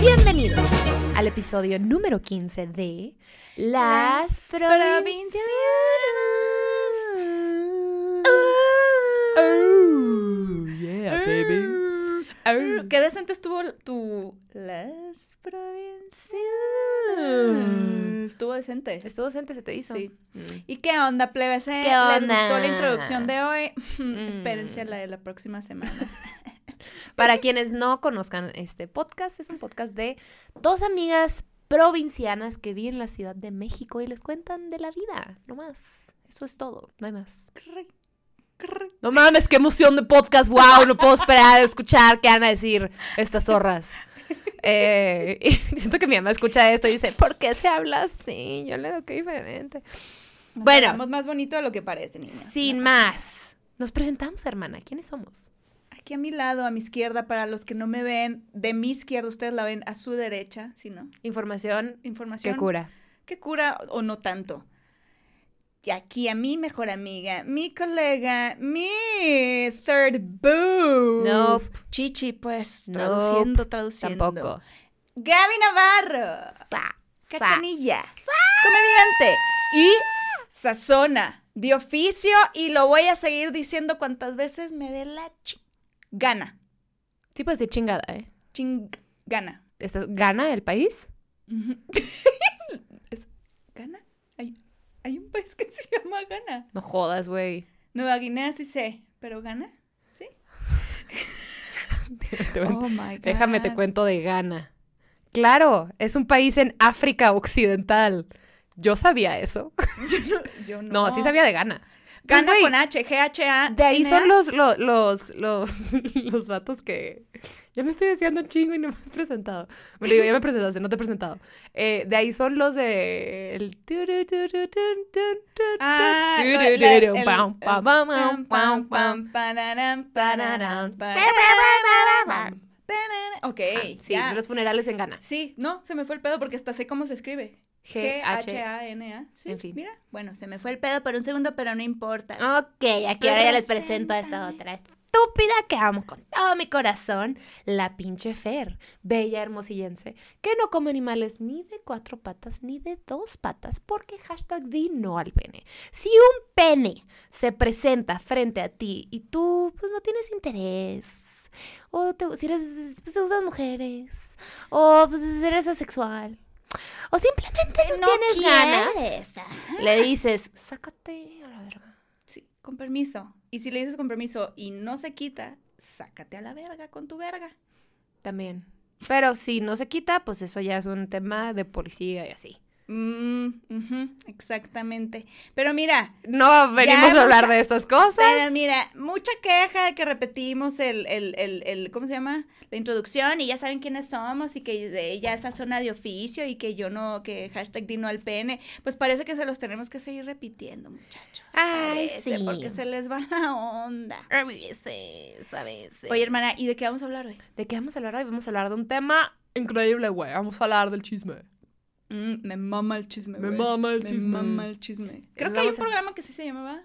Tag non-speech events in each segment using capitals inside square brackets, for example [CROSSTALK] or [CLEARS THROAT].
Bienvenidos al episodio número 15 de Las, Provincianas. Oh, yeah, baby. Oh. Qué decente estuvo tu Las Provincianas. Estuvo decente. Estuvo decente, se te hizo. Sí. Mm. ¿Y qué onda, plebes? ¿Qué ¿Les onda? gustó la introducción de hoy? [LAUGHS] Mm. Espérense a la de la próxima semana. [LAUGHS] Para quienes no conozcan este podcast, es un podcast de dos amigas provincianas que viven en la Ciudad de México y les cuentan de la vida, no más. Eso es todo, no hay más. No mames, qué emoción de podcast, wow, no puedo esperar a escuchar qué van a decir estas zorras. Eh, [LAUGHS] y siento que mi mamá escucha esto y dice, ¿por qué se habla así? Yo le digo que diferente. Nos Bueno. hablamos más bonito de lo que parece, niña. Sin más, nos presentamos, hermana. ¿Quiénes somos? Aquí a mi lado, a mi izquierda, para los que no me ven, de mi izquierda, ustedes la ven a su derecha, ¿sí no? Información Información. que cura. que cura o no tanto. Y aquí a mi mejor amiga, mi colega, mi third boo. Nope. Chichi, pues, Nope. traduciendo, traduciendo. Tampoco. Gaby Navarro. Sa, sa. Cachanilla. Comediante. Y sazona. De oficio. Y lo voy a seguir diciendo cuantas veces me dé la chi- gana. Sí, pues de chingada, ¿eh? Ching gana. ¿Estás- ¿Gana el país? Ujú. ¿Es [LAUGHS] Ghana? Hay, un país que se [LAUGHS] llama Ghana. No jodas, güey. Nueva Guinea sí sé, pero Ghana, ¿sí? [LAUGHS] Oh my God. Déjame te cuento de Ghana. Claro, es un país en África Occidental. Yo sabía eso. [LAUGHS] Yo no, yo no. No, sí sabía de Ghana. Pues, Ghana con H, G, H, A. De ahí son los, los, los, los, los vatos que... Ya me estoy haciendo chingo y no me has presentado. Me digo, ya me presentaste, no te he presentado. Eh, de ahí son los de... El... Ah, el- pararam. Ok, Ah, sí, ya. los funerales en Ghana. Sí, no, se me fue el pedo porque hasta sé cómo se escribe. G-H-A-N-A. Sí, En fin. Mira, bueno, se me fue el pedo por un segundo, pero no importa. Ok, aquí ahora ya les presento a esta otra estúpida que amo con todo mi corazón, la pinche Fer, bella hermosillense, que no come animales ni de cuatro patas ni de dos patas, porque hashtag di no al pene. Si un pene se presenta frente a ti y tú pues no tienes interés, o te- si eres, pues, te gustan mujeres, o pues, eres asexual, o simplemente no, tienes ganas, le dices, sácate a la verga. Sí, con permiso. Y si le dices con permiso y no se quita, sácate a la verga con tu verga. También. Pero si no se quita, pues eso ya es un tema de policía y así. Mm, ujú, exactamente. Pero mira, No venimos Ya, a hablar mucha- de estas cosas. pero mira, mucha queja de que repetimos el, el, el, el- ¿cómo se llama? La introducción y ya saben quiénes somos y que de ella esa zona de oficio y que yo no, que hashtag dino al pene. Pues parece que se los tenemos que seguir repitiendo, muchachos. Ay, Parece, sí. Porque se les va la onda. A veces, a veces. Oye, hermana, ¿y de qué vamos a hablar hoy? ¿de qué vamos a hablar hoy? Vamos a hablar de un tema increíble, güey. Vamos a hablar del chisme. Mm, me mama el chisme, Me mama el Me chisme. mama el chisme. Creo que hay un programa que sí se llamaba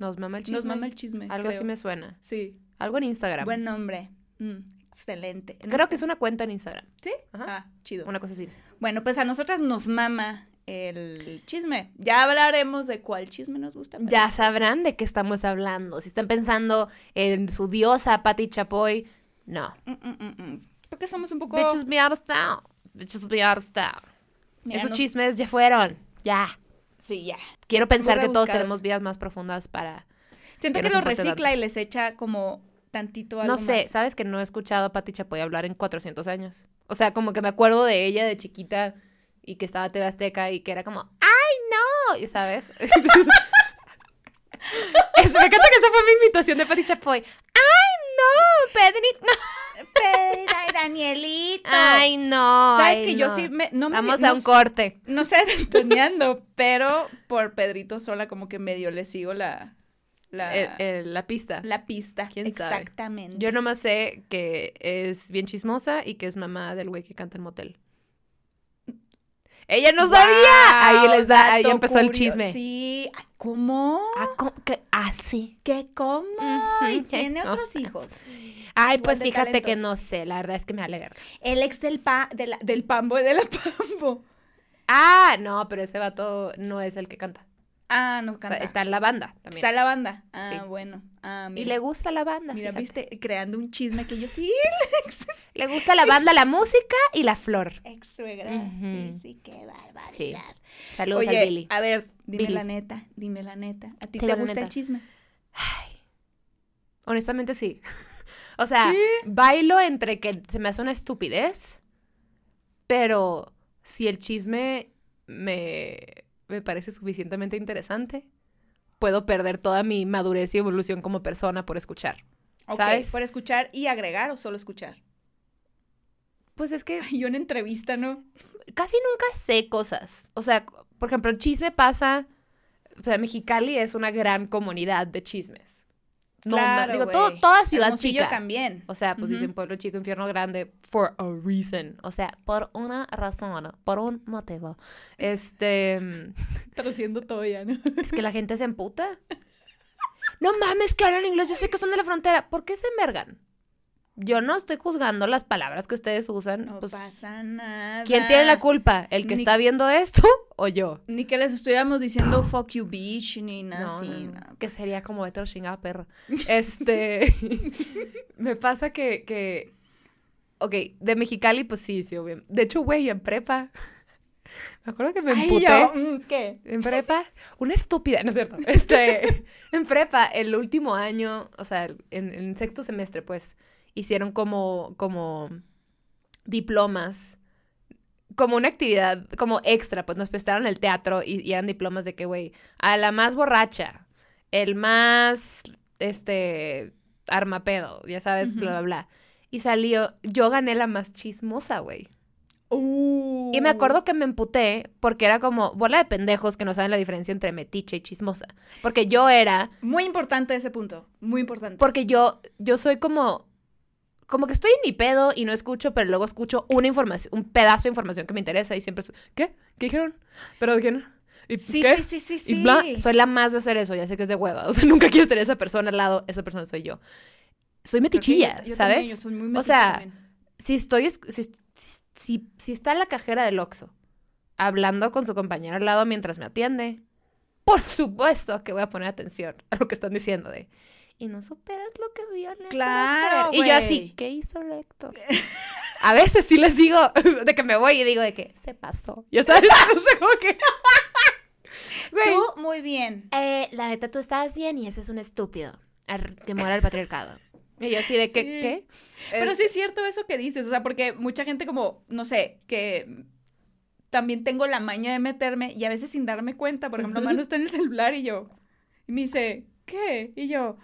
Nos mama el chisme. Nos mama el chisme. Algo así creo. me suena. Sí. Algo en Instagram. Buen nombre. Mm, excelente. Creo que es una cuenta en Instagram. ¿Sí? Ajá. Ah, chido. Una cosa así. Bueno, pues a nosotras nos mama el chisme. Ya hablaremos de cuál chisme nos gusta. pero- Ya sabrán de qué estamos hablando. Si están pensando en su diosa Patti Chapoy, no. Mm, mm, mm, mm. Creo que somos un poco... Bitches be out of. Bitches be out of town. Mira, Esos chismes ya fueron. Ya. Sí, ya. Quiero pensar que todos tenemos vidas más profundas para... Siento Que que, lo recicla y les echa como tantito algo No sé, más. ¿sabes que no he escuchado a Pati Chapoy hablar en 400 años? O sea, como que me acuerdo de ella de chiquita y que estaba TV Azteca y que era como, ¡ay, no! ¿Y ¿Sabes? [LAUGHS] Es- me encanta que esa fue mi invitación de Pati Chapoy. ¡Ay, no! Pedrito, no. Danielito. ¡Ay, no! ¿Sabes ay, que yo sí me... No me Vamos no a un corte. No sé [LAUGHS] ventaneando, pero por Pedrito sola como que medio le sigo la... La, El- el- la pista. la pista. ¿Quién sabe? Exactamente. Yo nomás sé que es bien chismosa y que es mamá del güey que canta en motel. Ella no sabía. Ahí les da, ahí empezó el chisme. Sí, ¿cómo? Ah, ¿cómo que? Ah, sí. ¿Qué cómo? Y tiene [LAUGHS] no. otros hijos. Ay, pues fíjate que no sé, la verdad es que me alegra. El ex del pa, de la- del pambo, de la pambo. Ah, no, pero ese vato no es el que canta. Ah, no O sea, canta. está en la banda también. Está la banda. Ah, Sí. bueno. Ah, Y mira. le gusta la banda. Mira, fíjate. viste, creando un chisme que yo sí. [LAUGHS] Le gusta la banda, la música y la flor. Ex suegra. Sí, sí, qué barbaridad. Sí. Saludos Oye, al Billy. a ver, dime Billy. la neta, dime la neta. ¿A ti Te gusta el chisme? Honestamente sí. O sea, ¿Sí? bailo entre que se me hace una estupidez, pero si el chisme me, me parece suficientemente interesante, puedo perder toda mi madurez y evolución como persona por escuchar. ¿Sabes? ¿Por escuchar y agregar o solo escuchar? Pues es que [LAUGHS] Ay, yo en entrevista, ¿no? casi nunca sé cosas. O sea, por ejemplo, el chisme pasa. O sea, Mexicali es una gran comunidad de chismes. Claro, digo, todo, toda ciudad Hermosillo chica. también. O sea, pues dicen pueblo chico, infierno grande, for a reason. O sea, por una razón, por un motivo. Este. mm, [LAUGHS] Traduciendo todo ya, ¿no? Es que la gente se emputa. No mames, que hablan inglés, yo sé que son de la frontera. ¿Por qué se envergan? Yo no estoy juzgando las palabras que ustedes usan. No pues, pasa nada. ¿Quién tiene la culpa? ¿El que Ni- está viendo esto [LAUGHS] o yo? Ni que les estuviéramos diciendo fuck you bitch, ni nada No, así. no, no, que sería como vete chingada perra. [LAUGHS] Este, [LAUGHS] me pasa que, que, ok, de Mexicali, pues sí, sí, obvio. De hecho, güey, en prepa, me acuerdo que me Ay, emputé. yo, mm, ¿qué? En prepa, una estúpida, ¿no es cierto? Este, en prepa, el último año, o sea, en, en sexto semestre, pues, hicieron como, como diplomas, como una actividad, como extra, pues nos prestaron el teatro y, y eran diplomas de que, güey, a la más borracha, el más, este, armapedo, ya sabes, bla, bla, bla. Y salió, yo gané la más chismosa, güey. Uh. Y me acuerdo que me emputé porque era como bola de pendejos que no saben la diferencia entre metiche y chismosa. Porque yo era, Muy importante ese punto. Muy importante. porque yo, yo soy como, como que estoy en mi pedo y no escucho, pero luego escucho una información, un pedazo de información que me interesa y siempre, es, ¿qué? ¿Qué dijeron? ¿Pero de quién? ¿Y Sí, qué? sí, sí, sí, Y sí. bla, soy la más de hacer eso, ya sé que es de hueva. O sea, [LAUGHS] nunca quieres tener a esa persona al lado, esa persona soy yo. Soy metichilla, yo- yo ¿sabes? también, yo soy muy O metiche sea, también. si estoy, es- si, si, si, si está en la cajera del Oxxo hablando con su compañero al lado mientras me atiende, por supuesto que voy a poner atención a lo que están diciendo de, y no superas lo que vio el Claro, Y yo así. ¿qué hizo el Héctor? [LAUGHS] A veces sí les digo, [LAUGHS] de que me voy y digo de que se pasó. Ya sabes, [LAUGHS] no sé cómo que... Güey. Tú, muy bien. Eh, la neta, tú estabas bien y ese es un estúpido. Muera el patriarcado. Y yo así de que, Sí. ¿qué? Pero Es- sí es cierto eso que dices, o sea, porque mucha gente como, no sé, que también tengo la maña de meterme y a veces sin darme cuenta, por ejemplo. Manu está en el celular y yo, y me dice, ¿qué? Y yo,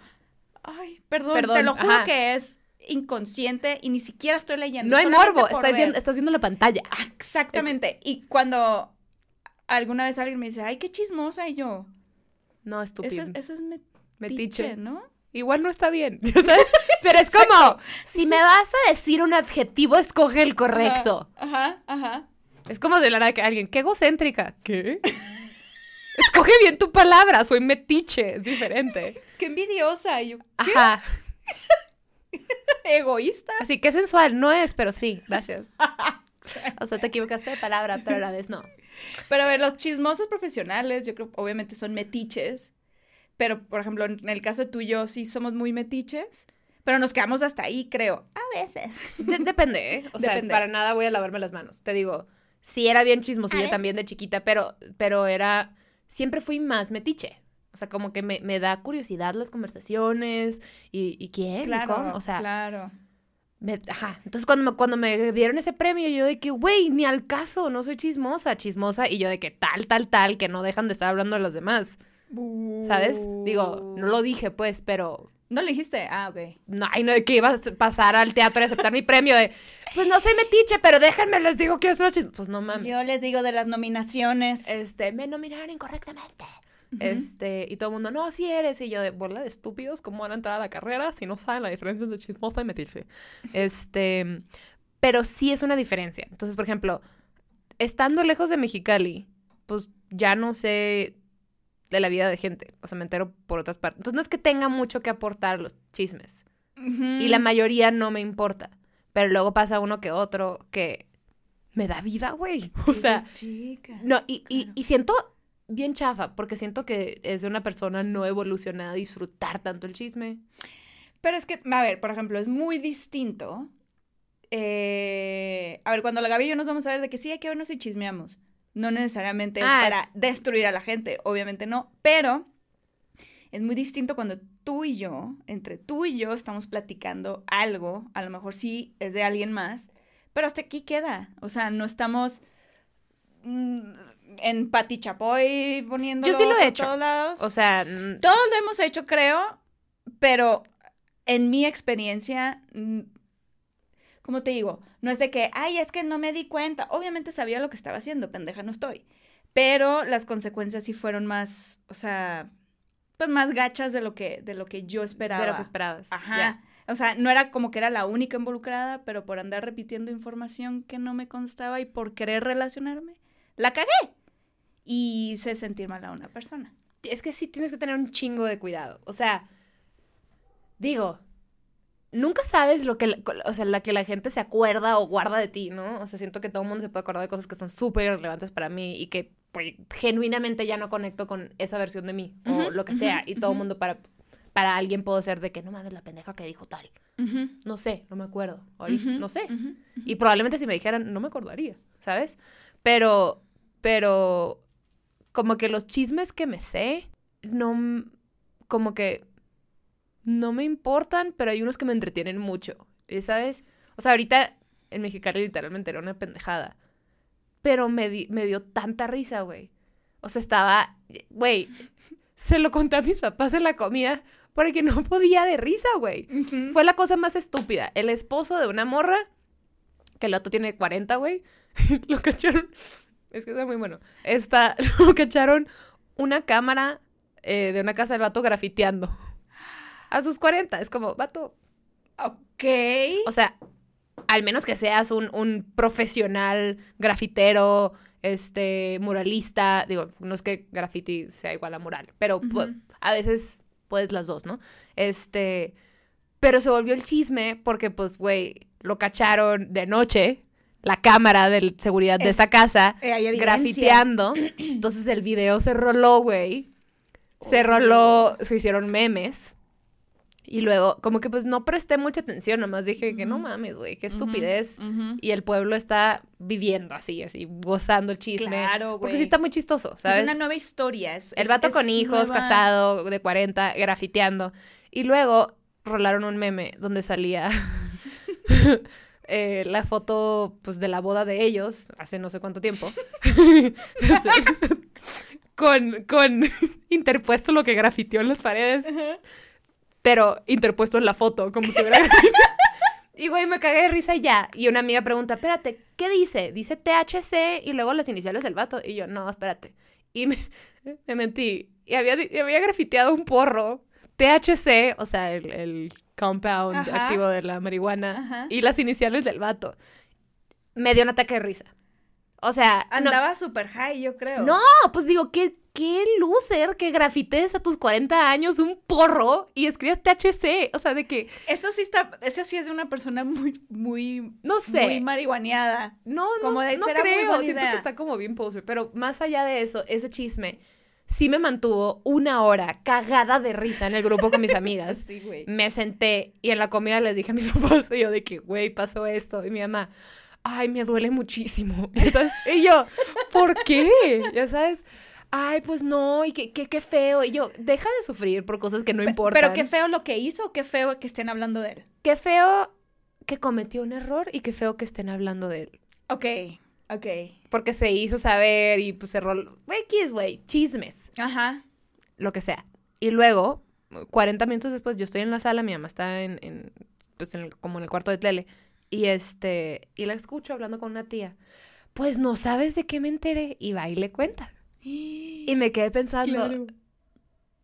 ay, perdón, Perdón, te lo juro ajá. que es inconsciente y ni siquiera estoy leyendo. No hay morbo, estás viendo, estás viendo la pantalla. Exactamente. Y cuando alguna vez alguien me dice, ay, qué chismosa, y yo, No, eso estúpido. es, eso es metiche, Metiche. ¿no? Igual no está bien, [LAUGHS] ¿ya ¿sabes? Pero es como, si me vas a decir un adjetivo, escoge el correcto. Ajá, ajá. Es como de la nada que alguien, qué egocéntrica. ¿Qué? [LAUGHS] Escoge bien tu palabra, soy metiche, es diferente. Qué envidiosa, y yo, Ajá. [LAUGHS] egoísta. Así que sensual, no es, pero sí, gracias. [LAUGHS] O sea, te equivocaste de palabra, pero a la vez no. Pero a ver, los chismosos profesionales, yo creo, obviamente son metiches. Pero, por ejemplo, en el caso de tú y yo, sí somos muy metiches. Pero nos quedamos hasta ahí, creo. A veces. De- depende, ¿eh? O sea, para nada voy a lavarme las manos. Te digo, sí era bien chismosilla también de chiquita, pero, pero era, siempre fui más metiche. O sea, como que me, me da curiosidad las conversaciones y, y quién, y Claro, cómo, o sea, claro. me- ajá. Entonces cuando me, cuando me dieron ese premio, yo de que, güey, ni al caso, no soy chismosa, chismosa, y yo de que tal, tal, tal, que no dejan de estar hablando de los demás, ¿sabes? Digo, no lo dije, pues, pero ¿No le dijiste? Ah, ok. no, ay, no, de que iba a pasar al teatro y aceptar mi premio de, pues no soy metiche, pero déjenme, les digo que chismosa. Pues no mames. Yo les digo de las nominaciones. Este, me nominaron incorrectamente. Este, y todo el mundo, no, sí eres. Y yo, de bola de estúpidos, ¿cómo van a entrar a la carrera si no saben la diferencia entre chismosa y metiche? Este, pero sí es una diferencia. Entonces, por ejemplo, estando lejos de Mexicali, pues ya no sé de la vida de gente. O sea, me entero por otras partes. Entonces no es que tenga mucho que aportar los chismes. Y la mayoría no me importa. Pero luego pasa uno que otro que me da vida, güey. O sea, chica. no, y, y, y siento bien chafa, porque siento que es de una persona no evolucionada disfrutar tanto el chisme. Pero es que, a ver, por ejemplo, es muy distinto. eh, a ver, cuando la Gaby y yo nos vamos a ver de que sí, hay que vernos y chismeamos. No necesariamente es Ah, para destruir a la gente, obviamente no. Pero es muy distinto cuando tú y yo, entre tú y yo, estamos platicando algo. A lo mejor sí es de alguien más, pero hasta aquí queda. O sea, no estamos mm, en Pati Chapoy poniéndolo Yo sí lo he hecho. todos lados. O sea, Todos lo hemos hecho, creo, pero en mi experiencia, ¿cómo te digo? No es de que, ay, es que no me di cuenta. Obviamente sabía lo que estaba haciendo, pendeja no estoy. Pero las consecuencias sí fueron más, o sea, pues más gachas de lo que, de lo que yo esperaba. de lo que esperabas. Ajá. O sea, no era como que era la única involucrada, pero por andar repitiendo información que no me constaba y por querer relacionarme, la cagué. Y hice sentir mal a una persona. Es que sí tienes que tener un chingo de cuidado. O sea, digo, nunca sabes lo que, la- o sea, la que la gente se acuerda o guarda de ti, ¿no? O sea, siento que todo el mundo se puede acordar de cosas que son súper relevantes para mí y que pues, genuinamente ya no conecto con esa versión de mí o lo que sea. Y todo el mundo para, para alguien puedo ser de que no mames la pendeja que dijo tal. No sé, no me acuerdo. No sé. Y probablemente si me dijeran, no me acordaría, ¿sabes? Pero, pero, como que los chismes que me sé, no, como que no me importan, pero hay unos que me entretienen mucho, ¿y ¿sabes? O sea, ahorita en Mexicali literalmente era una pendejada, pero me, di- me dio tanta risa, güey. O sea, estaba, güey, se lo conté a mis papás en la comida porque no podía de risa, güey. Fue la cosa más estúpida. El esposo de una morra, que el otro tiene 40, güey, [LAUGHS] lo cacharon. Es que está muy bueno. Está, [LAUGHS] lo cacharon una cámara eh, de una casa del vato grafiteando. A sus 40. Es como, vato. Ok. O sea, al menos que seas un, un profesional grafitero, este, muralista. Digo, no es que graffiti sea igual a mural, pero a veces puedes las dos, ¿no? Este, pero se volvió el chisme porque, pues, güey, lo cacharon de noche, la cámara de seguridad de Es- esa casa, Eh, grafiteando. [CLEARS THROAT] Entonces el video se roló, güey. Se Oh. roló, se hicieron memes. Y luego, como que pues no presté mucha atención, nomás dije que no mames, güey, qué estupidez. Y el pueblo está viviendo así, así, gozando el chisme. Claro, Porque güey. sí está muy chistoso, ¿sabes? Es una nueva historia. es- El es- vato es con hijos, nueva- casado, de 40, grafiteando. Y luego rolaron un meme donde salía [LAUGHS] [LAUGHS] eh, la foto pues, de la boda de ellos, hace no sé cuánto tiempo. [LAUGHS] con, con interpuesto lo que grafiteó en las paredes, pero interpuesto en la foto, como si hubiera. [LAUGHS] Y güey, me cagué de risa y ya. Y una amiga pregunta, espérate, ¿qué dice? Dice THC y luego las iniciales del vato. Y yo, no, espérate. Y me, me mentí. Y había, había grafiteado un porro. THC, o sea, el, el compound Ajá. activo de la marihuana. Ajá. Y las iniciales del vato. Me dio un ataque de risa. O sea, no, Andaba super high, yo creo. no, pues digo, qué, qué loser que grafites a tus 40 años un porro y escribas THC. O sea, de que, Eso sí está, eso sí es de una persona muy, muy, no sé. muy marihuaneada. No, Como no, de, no será muy creo. buena Siento idea. que está como bien poser. Pero más allá de eso, ese chisme sí me mantuvo una hora cagada de risa en el grupo con mis [LAUGHS] amigas. Sí, güey. Me senté y en la comida les dije a mis [LAUGHS] papás y yo de que, güey, pasó esto. Y mi mamá, ay, me duele muchísimo. [LAUGHS] Y, entonces- y yo, ¿por qué? Ya sabes, ay, pues no, y qué, qué, qué feo. Y yo, deja de sufrir por cosas que no importan. Pero qué feo lo que hizo, qué feo que estén hablando de él. Qué feo que cometió un error y qué feo que estén hablando de él. Ok, ok. Porque se hizo saber y pues cerró. X, güey, chismes, Ajá. lo que sea. Y luego, 40 minutos después, yo estoy en la sala, mi mamá está en, en, pues en el- como en el cuarto de tele. Y este, y la escucho hablando con una tía. Pues no sabes de qué me enteré. Y va y le cuenta. Y me quedé pensando, Claro.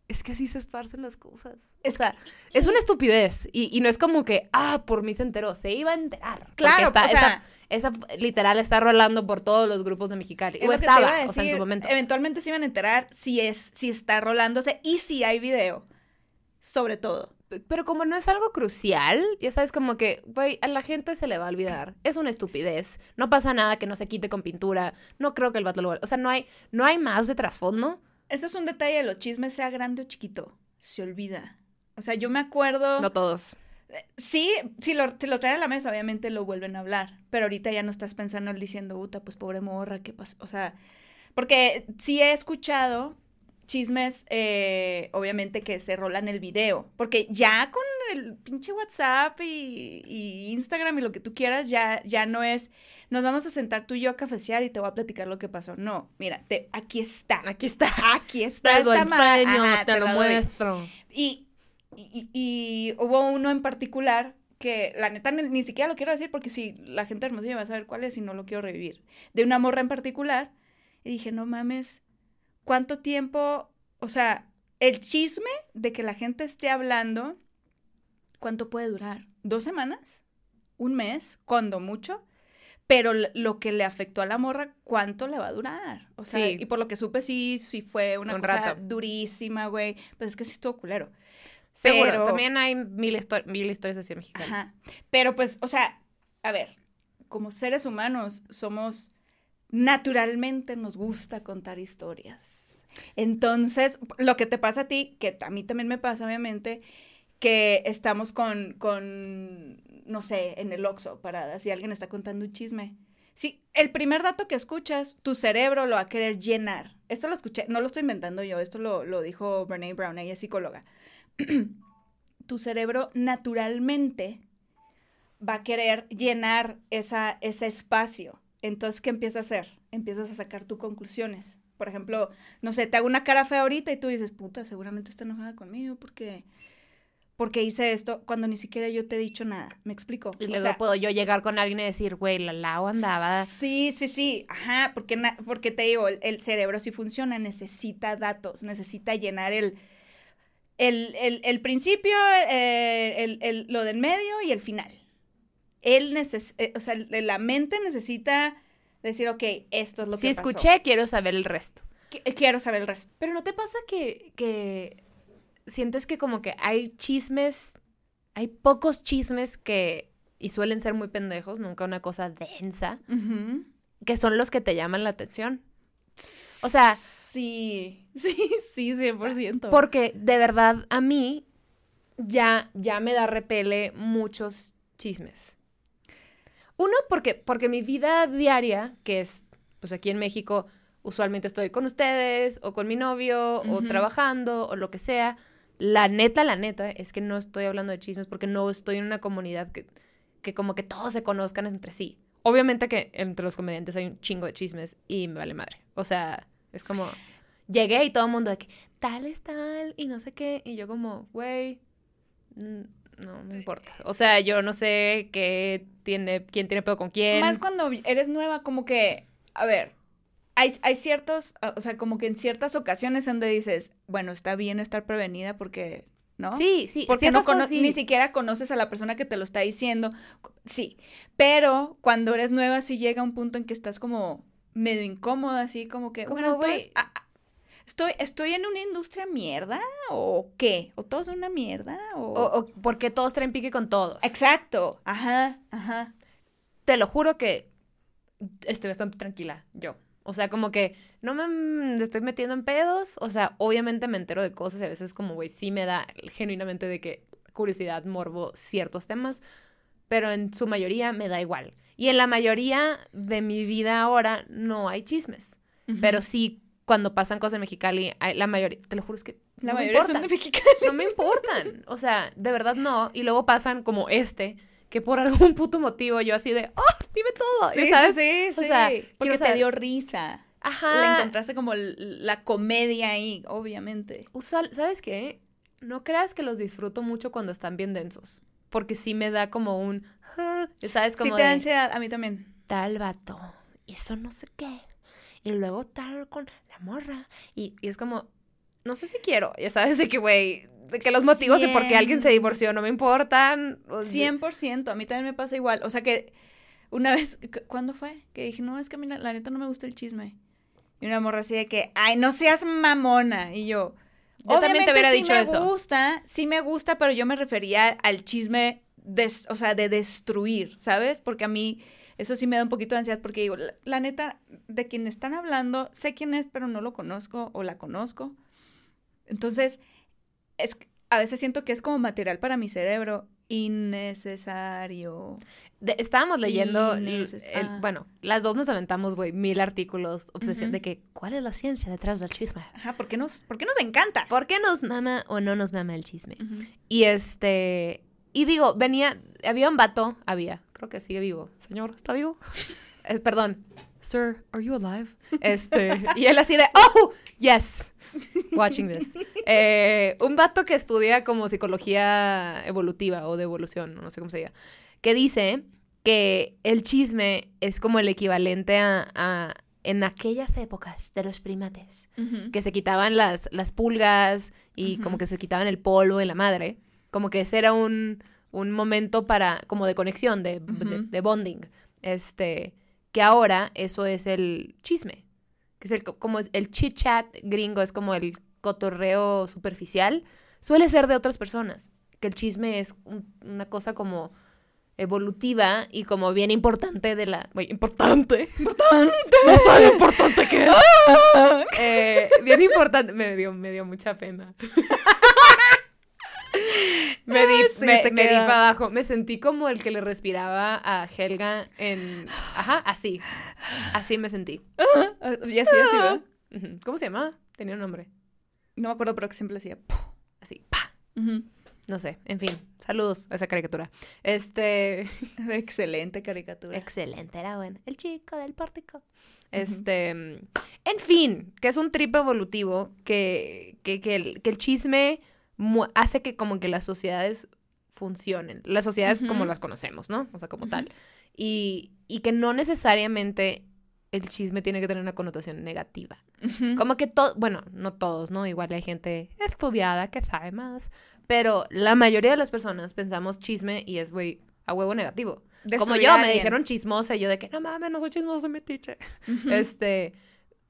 es que así se esparcen las cosas. O sea, es una estupidez. Y, y no es como que, ah, por mí se enteró. Se iba a enterar. Claro, está- o sea- esa, esa literal está rolando por todos los grupos de Mexicali. Es O estaba, o sea, en su momento. Eventualmente se iban a enterar si es, si está rolándose y si hay video. Sobre todo. Pero como no es algo crucial, ya sabes, como que, güey, a la gente se le va a olvidar. Es una estupidez. No pasa nada que no se quite con pintura. No creo que el vato lo O sea, no hay, no hay más de trasfondo. Eso es un detalle de los chismes, sea grande o chiquito. Se olvida. O sea, yo me acuerdo. No todos. Sí, si lo, te lo traen a la mesa, obviamente lo vuelven a hablar. Pero ahorita ya no estás pensando diciendo, puta, pues pobre morra, ¿qué pasa? O sea, porque sí he escuchado chismes, eh, obviamente, que se rolan el video. Porque ya con el pinche WhatsApp y, y Instagram y lo que tú quieras, ya, ya no es, nos vamos a sentar tú y yo a cafecear y te voy a platicar lo que pasó. No, mira, te, aquí está. Aquí está. Aquí está Te esta ma- enseño, ajá, te lo doy. muestro. Y, y, y hubo uno en particular que la neta ni, siquiera lo quiero decir porque si la gente de hermosillo va a saber cuál es y no lo quiero revivir. De una morra en particular. Y dije, no mames, ¿cuánto tiempo? O sea, el chisme de que la gente esté hablando, ¿cuánto puede durar? ¿Dos semanas? ¿Un mes? Cuando mucho. Pero lo que le afectó a la morra, ¿cuánto le va a durar? O sea, Sí. y por lo que supe, sí, sí fue una Un cosa rato. durísima, güey. Pues es que sí estuvo culero. Seguro. Pero- También hay mil, histo- mil historias. Ajá. Pero pues, o sea, a ver, como seres humanos somos, naturalmente nos gusta contar historias. Entonces, lo que te pasa a ti, que a mí también me pasa, obviamente, que estamos con, con no sé, en el Oxxo, parada, si alguien está contando un chisme. Sí, el primer dato que escuchas, tu cerebro lo va a querer llenar. Esto lo escuché, no lo estoy inventando yo, esto lo, lo dijo Brene Brown, ella es psicóloga. [CLEARS THROAT] tu cerebro naturalmente va a querer llenar esa, ese espacio. Entonces, ¿qué empieza a hacer? Empiezas a sacar tus conclusiones. Por ejemplo, no sé, te hago una cara fea ahorita y tú dices, puta, seguramente está enojada conmigo porque, porque hice esto cuando ni siquiera yo te he dicho nada. ¿Me explico? Y O luego sea, puedo yo llegar con alguien y decir, güey, la Lau andaba. Sí, sí, sí, ajá, porque, porque te digo, el, el cerebro sí funciona, necesita datos, necesita llenar el, el, el, el principio, eh, el, el- lo del medio y el final. Él neces eh, o sea, la mente necesita decir, ok, esto es lo si que pasó. escuché, quiero saber el resto. Qu- Quiero saber el resto. Pero ¿no te pasa que, que sientes que como que hay chismes, hay pocos chismes que, y suelen ser muy pendejos, nunca una cosa densa, que son los que te llaman la atención? O sea- sí, [LAUGHS] sí, sí, 100%. Porque de verdad a mí ya, ya me da repele muchos chismes. Uno, porque, porque mi vida diaria, que es, pues aquí en México, usualmente estoy con ustedes o con mi novio o trabajando o lo que sea. La neta, la neta, es que no estoy hablando de chismes porque no estoy en una comunidad que, que como que todos se conozcan entre sí. Obviamente que entre los comediantes hay un chingo de chismes y me vale madre. O sea, es como, llegué y todo el mundo de que tal es tal y no sé qué. Y yo como, güey, no me importa. O sea, yo no sé qué tiene, quién tiene pedo con quién. Más cuando eres nueva, como que, a ver, hay, hay ciertos, o sea, como que en ciertas ocasiones donde dices, bueno, está bien estar prevenida porque, ¿no? Sí, sí. Porque no cono- sí. ni siquiera conoces a la persona que te lo está diciendo. Sí, pero cuando eres nueva sí llega un punto en que estás como medio incómoda, así como que, Como, bueno, entonces, ah, ¿estoy, ¿estoy en una industria mierda o qué? ¿O todos son una mierda? O... O, o porque todos traen pique con todos. Exacto, ajá, ajá. Te lo juro que estoy bastante tranquila, yo. O sea, como que no me estoy metiendo en pedos. O sea, obviamente me entero de cosas y a veces como, güey, sí me da genuinamente de que curiosidad, morbo, ciertos temas. Pero en su mayoría me da igual. Y en la mayoría de mi vida ahora no hay chismes. Pero sí, cuando pasan cosas en Mexicali, hay- la mayoría, te lo juro, es que La no me mayoría son de Mexicali. No me importan. O sea, de verdad no. Y luego pasan como este, que por algún puto motivo yo así de, ¡oh! Dime todo. Sí, sabes. sí, sí, O sea. Porque te dio risa. Le Ajá. encontraste como la comedia ahí, obviamente. Usual, ¿sabes qué? No creas que los disfruto mucho cuando están bien densos. Porque sí me da como un, "Ah", ¿sabes? Como Sí te da ansiedad, a mí también. tal vato, y eso no sé qué. Y luego tal con la morra. Y, y es como, no sé si quiero, ya sabes, de que, güey, de que los motivos de por qué alguien se divorció no me importan. o sea, 100%, a mí también me pasa igual. O sea que una vez, cu- ¿cuándo fue? Que dije, no, es que a mí la, la neta no me gusta el chisme. Y una morra así de que, ay, no seas mamona. Y yo, Yo también te obviamente hubiera sí dicho me eso. gusta, sí me gusta, pero yo me refería al chisme, des- o sea, de destruir, ¿sabes? Porque a mí eso sí me da un poquito de ansiedad porque digo, la, la neta, de quien están hablando, sé quién es, pero no lo conozco o la conozco. Entonces, es, a veces siento que es como material para mi cerebro innecesario. de- estábamos leyendo, el- Inneces- el- ah. bueno, las dos nos aventamos, güey, mil artículos, obsesión de que, ¿cuál es la ciencia detrás del chisme? Ajá, ¿por qué nos, por qué nos encanta? ¿Por qué nos mama o no nos mama el chisme? Y este, y digo, venía, había un vato, había, creo que sigue vivo. Señor, ¿está vivo? [LAUGHS] Eh, perdón. Sir, are you alive? Este, [LAUGHS] y él así de, oh, yes, [LAUGHS] watching this. Eh, un vato que estudia como psicología evolutiva o de evolución, no sé cómo se diga, que dice que el chisme es como el equivalente a, a- en aquellas épocas de los primates, que se quitaban las, las pulgas y como que se quitaban el polvo en la madre. Como que ese era un, un momento para, como de conexión, de, de bonding. Este, que ahora eso es el chisme. Que es el, co- como es el chit chat gringo, es como el cotorreo superficial. Suele ser de otras personas. Que el chisme es un- una cosa como evolutiva y como bien importante de la... Güey, importante. [LAUGHS] Importante. No sabe importante que es. [LAUGHS] Eh, bien importante. Me dio, me dio mucha pena. [LAUGHS] me di, Sí, me, di para abajo. Me sentí como el que le respiraba a Helga en... Ajá, así. Así me sentí. Sí, así, ¿verdad? Ujú. ¿Cómo se llama? Tenía un nombre. No me acuerdo, pero que siempre decía. Así, pa. No sé, en fin. Saludos a esa caricatura. Este... [LAUGHS] Excelente caricatura. Excelente, era bueno. El chico del pórtico. Este, en fin, que es un trip evolutivo que, que, que el, que el chisme hace que como que las sociedades funcionen, las sociedades como las conocemos, ¿no? O sea, como tal. Y, y que no necesariamente el chisme tiene que tener una connotación negativa. Como que todo, bueno, no todos, ¿no? Igual hay gente estudiada que sabe más, pero la mayoría de las personas pensamos chisme y es, güey, a huevo negativo. Como yo, me dijeron chismosa y yo de que no mames, no soy chismosa, mi. Ujú. Este,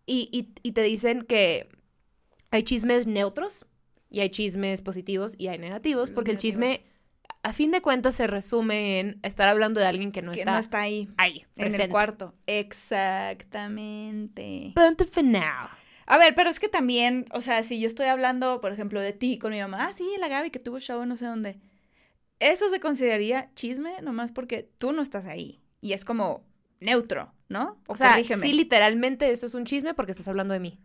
y, y, y te dicen que hay chismes neutros y hay chismes positivos y hay negativos, porque el chisme, a fin de cuentas, se resume en estar hablando de alguien que no que está, no está ahí. ahí, En el cuarto. Exactamente. Punto final. A ver, pero es que también, o sea, si yo estoy hablando, por ejemplo, de ti con mi mamá, ah, sí, la Gaby que tuvo show no sé dónde. Eso se consideraría chisme nomás porque tú no estás ahí. Y es como neutro, ¿no? O sea, corrígeme, sí, literalmente eso es un chisme porque estás hablando de mí.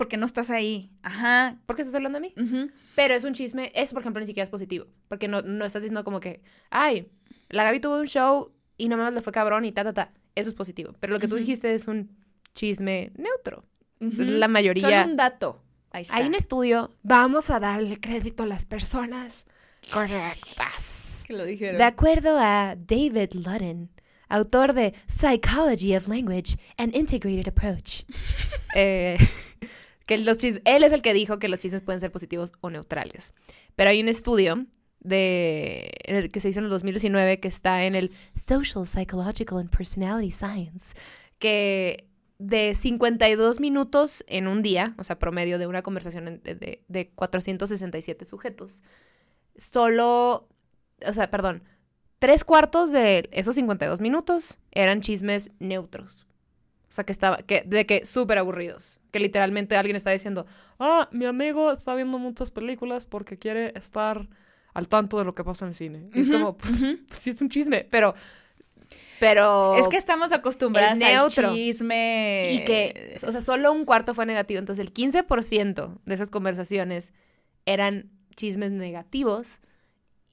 Porque no estás ahí. Ajá. ¿Por qué estás hablando de mí? ujú. Pero es un chisme, es por ejemplo ni siquiera es positivo, porque no, no estás diciendo como que, ay, la Gaby tuvo un show y nomás le fue cabrón y ta, ta, ta. Eso es positivo. Pero lo que tú Ujú. dijiste es un chisme neutro. Ujú. La mayoría. Solo un dato. Ahí está. Hay un estudio, vamos a darle crédito a las personas correctas. que lo dijeron. De acuerdo a David Ludden, autor de Psychology of Language and Integrated Approach, [LAUGHS] eh, que los él es el que dijo que los chismes pueden ser positivos o neutrales. Pero hay un estudio de, que se hizo en el 2019 que está en el Social, Psychological and Personality Science, que de 52 minutos en un día, o sea, promedio de una conversación de- de 467 sujetos, solo, o sea, perdón, tres cuartos de esos 52 minutos eran chismes neutros. O sea, que estaba, que, de que súper aburridos. Que literalmente alguien está diciendo, ah, mi amigo está viendo muchas películas porque quiere estar al tanto de lo que pasa en el cine. Y es como, pues, pues sí es un chisme, pero, pero... Es que estamos acostumbradas Es al chisme. Y que, o sea, solo un cuarto fue negativo. Entonces, el 15% de esas conversaciones eran chismes negativos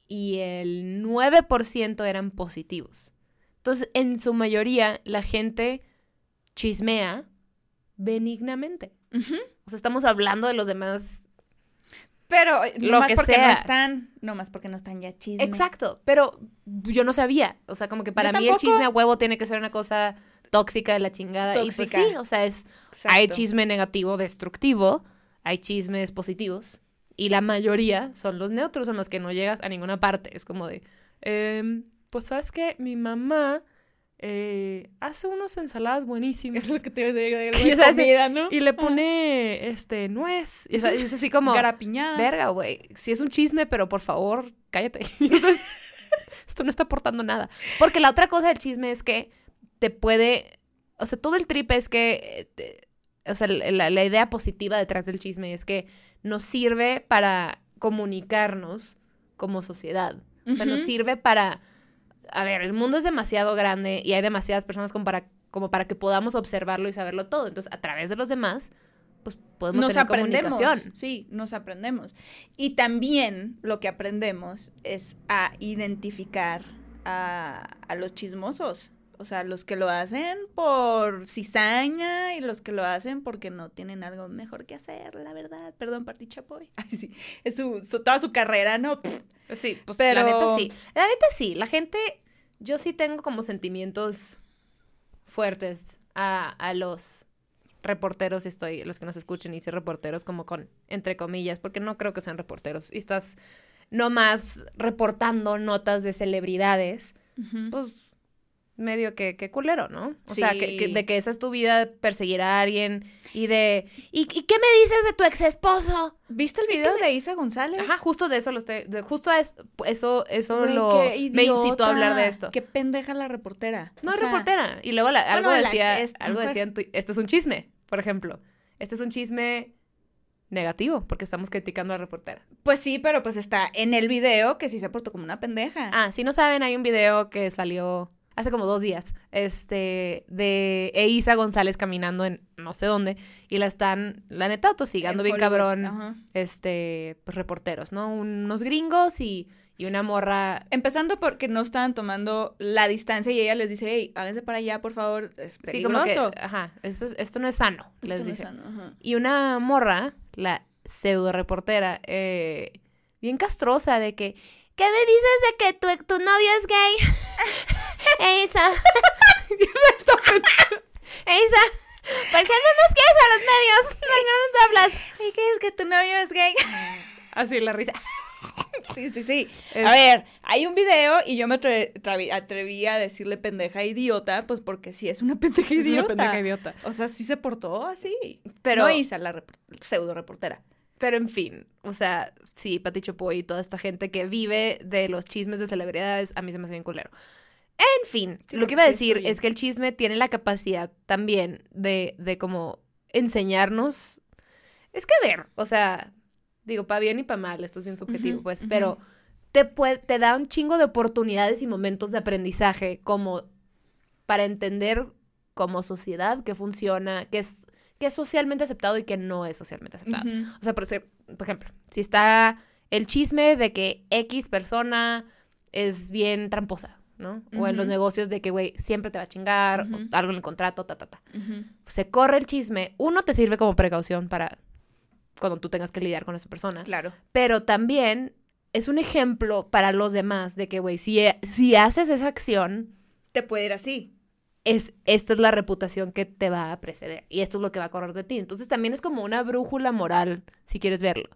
y el 9% eran positivos. Entonces, en su mayoría, la gente chismea benignamente. O sea, estamos hablando de los demás. Pero eh, Lo nomás que porque sea. no están, nomás porque no están ya chisme. Exacto, pero yo no sabía. O sea, como que para Yo mí el chisme a huevo tiene que ser una cosa tóxica de la chingada. Y Tóxica. pues sí, o sea, es Exacto. Hay chisme negativo, destructivo. hay chismes positivos y la mayoría son los neutros, son los que no llegas a ninguna parte. Es como de, em, pues sabes que mi mamá eh, hace unas ensaladas buenísimas. Es lo que te [LAUGHS] Y, de o sea, comida, ¿no? Y le pone, este, nuez. Y es así como, Garapiñada. verga, güey. Si es un chisme, pero por favor, cállate. [LAUGHS] [LAUGHS] Esto no está aportando nada. Porque la otra cosa del chisme es que te puede, o sea, todo el trip es que, te- o sea, la, la idea positiva detrás del chisme es que nos sirve para comunicarnos como sociedad. O sea, nos sirve para, a ver, el mundo es demasiado grande y hay demasiadas personas como para, como para que podamos observarlo y saberlo todo. Entonces, a través de los demás, pues podemos nos tener aprendemos. comunicación. Sí, nos aprendemos. Y también lo que aprendemos es a identificar a, a los chismosos. O sea, los que lo hacen por cizaña y los que lo hacen porque no tienen algo mejor que hacer, la verdad. Perdón, Party Chapoy. [LAUGHS] Ay, sí. Es su, su- toda su carrera, ¿no? Sí, pues Pero- la neta sí. La neta sí. La gente, yo sí tengo como sentimientos fuertes a, a los reporteros, y estoy, los que nos escuchen y sí reporteros, como con, entre comillas, porque no creo que sean reporteros. Y estás nomás reportando notas de celebridades, pues medio que, que culero, ¿no? O sea, que, de que esa es tu vida, perseguir a alguien y de... ¿Y, y qué me dices de tu ex esposo? ¿Viste el video de Isa González? Ajá, justo de eso lo estoy, de- justo a es- eso, eso lo me incitó a hablar de esto. Qué pendeja la reportera. No O sea, reportera. Y luego la- algo bueno, decía, algo mujer. decía en tu- este es un chisme, por ejemplo. Este es un chisme negativo, porque estamos criticando a la reportera. Pues sí, pero pues está en el video que sí se portó como una pendeja. Ah, si no saben, hay un video que salió hace como dos días, este, de Eiza González caminando en no sé dónde, y la están, la neta, tosigando En bien Hollywood, cabrón, ajá. este, pues reporteros, ¿no? Unos gringos y, y una morra Empezando porque no estaban tomando la distancia y ella les dice, hey, háganse para allá, por favor, es Sí, como que, ajá, esto, es- esto no es sano, les Esto no es dice. sano, ajá. Y una morra, la pseudo reportera, eh, bien castrosa de que, ¿qué me dices de que tu, tu novio es gay? [LAUGHS] Eiza. [LAUGHS] Eiza, ¿por qué no nos quieres a los medios? ¿Por qué no nos hablas? ¿Y qué es que tu novio es gay? [LAUGHS] Así la risa. [LAUGHS] sí, sí, sí. Es- A ver, hay un video y yo me atre- atreví a decirle pendeja idiota, pues porque sí es una pendeja Es una idiota. pendeja idiota. O sea, sí se portó así. Pero- No Isa, la repor- pseudo reportera. Pero en fin, o sea, sí, Pati Chapoy y toda esta gente que vive de los chismes de celebridades, a mí se me hace bien culero. En fin, Sí, lo que iba a decir es que el chisme tiene la capacidad también de, de como enseñarnos. Es que a ver, o sea, digo, para bien y para mal, esto es bien subjetivo, pues, pero te, puede, te da un chingo de oportunidades y momentos de aprendizaje como para entender como sociedad qué funciona, qué es, qué es socialmente aceptado y qué no es socialmente aceptado. O sea, por, ser- por ejemplo, si está el chisme de que X persona es bien tramposa, ¿no? O en los negocios de que, güey, siempre te va a chingar, o algo en el contrato, ta, ta, ta. Ujú. Se corre el chisme. Uno te sirve como precaución para cuando tú tengas que lidiar con esa persona. Claro. Pero también es un ejemplo para los demás de que, güey, si, si haces esa acción, Te puede ir así. es, esta es la reputación que te va a preceder y esto es lo que va a correr de ti. Entonces también es como una brújula moral, si quieres verlo.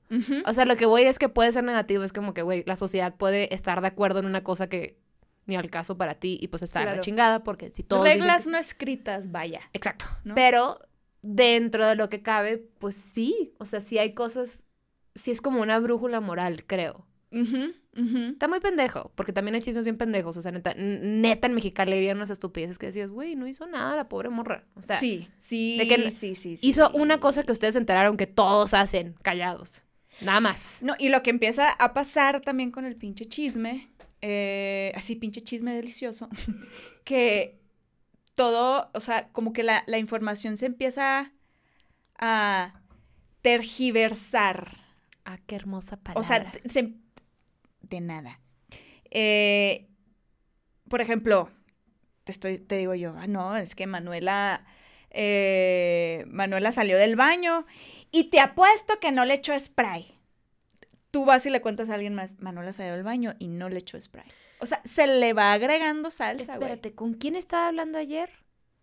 O sea, lo que voy es que puede ser negativo, es como que, güey, la sociedad puede estar de acuerdo en una cosa que ni al caso para ti y pues está de la Claro. chingada porque si todos dicen Reglas que- no escritas, vaya. Exacto. ¿no? Pero dentro de lo que cabe, pues sí, o sea, sí hay cosas, sí es como una brújula moral, creo. Está muy pendejo, porque también hay chismes bien pendejos, o sea, neta, neta en Mexicali había unas estupideces que decías, güey, no hizo nada la pobre morra. O sea, sí, sí, de que sí, sí, sí. hizo una cosa que ustedes se enteraron que todos hacen, callados. Nada más. No, y lo que empieza a pasar también con el pinche chisme, eh, así pinche chisme delicioso, [LAUGHS] que todo, o sea, como que la, la información se empieza a tergiversar. Ah, qué hermosa palabra. O sea, se- de nada. Eh, por ejemplo, te estoy, te digo yo, ah, no, es que Manuela, eh, Manuela salió del baño y te apuesto que no le echó spray. Tú vas y le cuentas a alguien más, Manuela salió del baño y no le echó spray. O sea, se le va agregando salsa, güey. Espérate, ¿con quién estaba hablando ayer?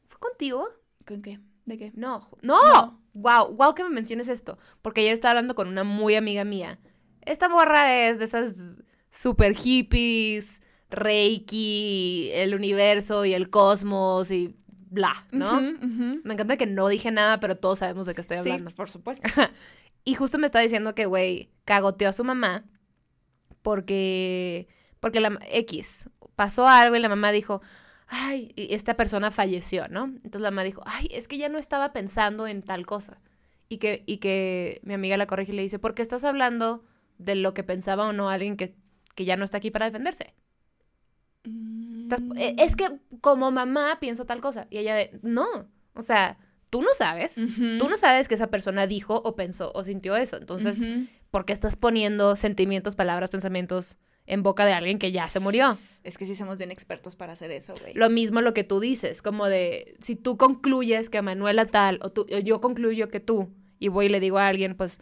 ¿Fue contigo? ¿Con qué? ¿De qué? No, no. No. Wow, wow que me menciones esto. Porque ayer estaba hablando con una muy amiga mía. Esta morra es de esas super hippies, Reiki, el universo y el cosmos y bla, ¿no? Me encanta que no dije nada, pero todos sabemos de qué estoy Sí, hablando. por supuesto. [LAUGHS] Y justo me estaba diciendo que, güey, cagoteó a su mamá porque, porque la X pasó algo y la mamá dijo, ay, esta persona falleció, ¿no? Entonces la mamá dijo, ay, es que ya no estaba pensando en tal cosa. Y que, y que mi amiga la corrige y le dice, ¿por qué estás hablando de lo que pensaba o no alguien que, que ya no está aquí para defenderse? Estás- eh, Es que como mamá pienso tal cosa. Y ella de, no, o sea, tú no sabes. Tú no sabes que esa persona dijo o pensó o sintió eso. Entonces, Ujú. ¿por qué estás poniendo sentimientos, palabras, pensamientos en boca de alguien que ya se murió? Es que sí somos bien expertos para hacer eso, güey. Lo mismo lo que tú dices, como de, si tú concluyes que Manuela tal, o, tú, o yo concluyo que tú, y voy y le digo a alguien, pues,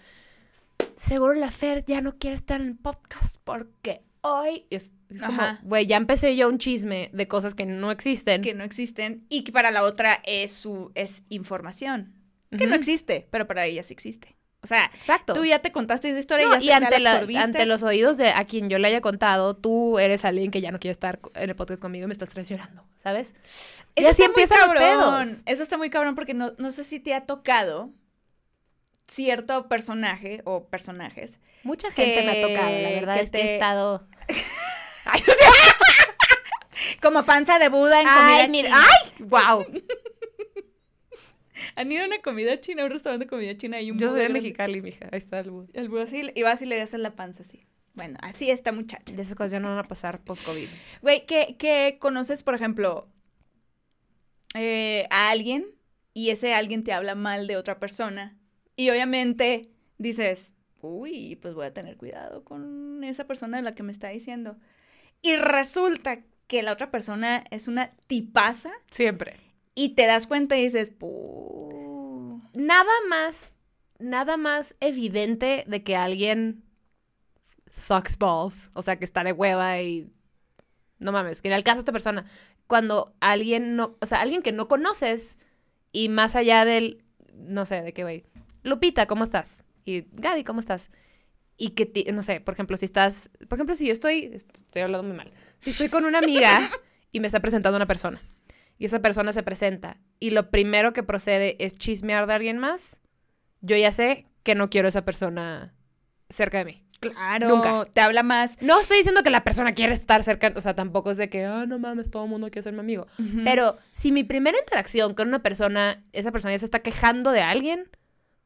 seguro la Fer ya no quiere estar en el podcast porque hoy... Es, es como, güey, ya empecé yo un chisme de cosas que no existen. que no existen y que para la otra es su es información que no existe, pero para ella sí existe. O sea, Exacto. tú ya te contaste esa historia No, ya y ya ante, la ante los oídos de a quien yo le haya contado, tú eres alguien que ya no quiere estar en el podcast conmigo y me estás traicionando, ¿sabes? Y Eso así está muy empiezan los pedos. Eso está muy cabrón porque no, no sé si te ha tocado cierto personaje o personajes. Mucha gente me ha tocado, la verdad que es que he [LAUGHS] [LAUGHS] Como panza de Buda en comida Ay, mira, china. ¡ay! ¡Wow! [LAUGHS] Han ido a una comida china, a un restaurante de comida china y un Yo soy de. Mexicali, mija. Ahí está el Buda. El Buda así, y vas y le das en la panza así. Bueno, así esta muchacha. De esas cosas ya no van a pasar post-COVID. Güey, que, que conoces, por ejemplo, eh, a alguien y ese alguien te habla mal de otra persona. Y obviamente dices, uy, pues voy a tener cuidado con esa persona de la que me está diciendo. Y resulta que la otra persona es una tipaza Siempre. y te das cuenta y dices, "Pu". Nada más, nada más evidente de que alguien sucks balls. O sea, que está de hueva y... No mames, que en el caso de esta persona, cuando alguien no... O sea, alguien que no conoces y más allá del... No sé, de qué, güey. Lupita, ¿cómo estás? Y Gaby, ¿cómo estás? Y que, ti- no sé, por ejemplo, si estás... Por ejemplo, si yo estoy... Estoy hablando muy mal. Si estoy con una amiga [LAUGHS] y me está presentando una persona y esa persona se presenta y lo primero que procede es chismear de alguien más, yo ya sé que no quiero a esa persona cerca de mí. Claro, Nunca. te habla más. No estoy diciendo que la persona quiere estar cerca, o sea, tampoco es de que, ah, no mames, todo el mundo quiere ser mi amigo. Ujú. Pero si mi primera interacción con una persona, esa persona ya se está quejando de alguien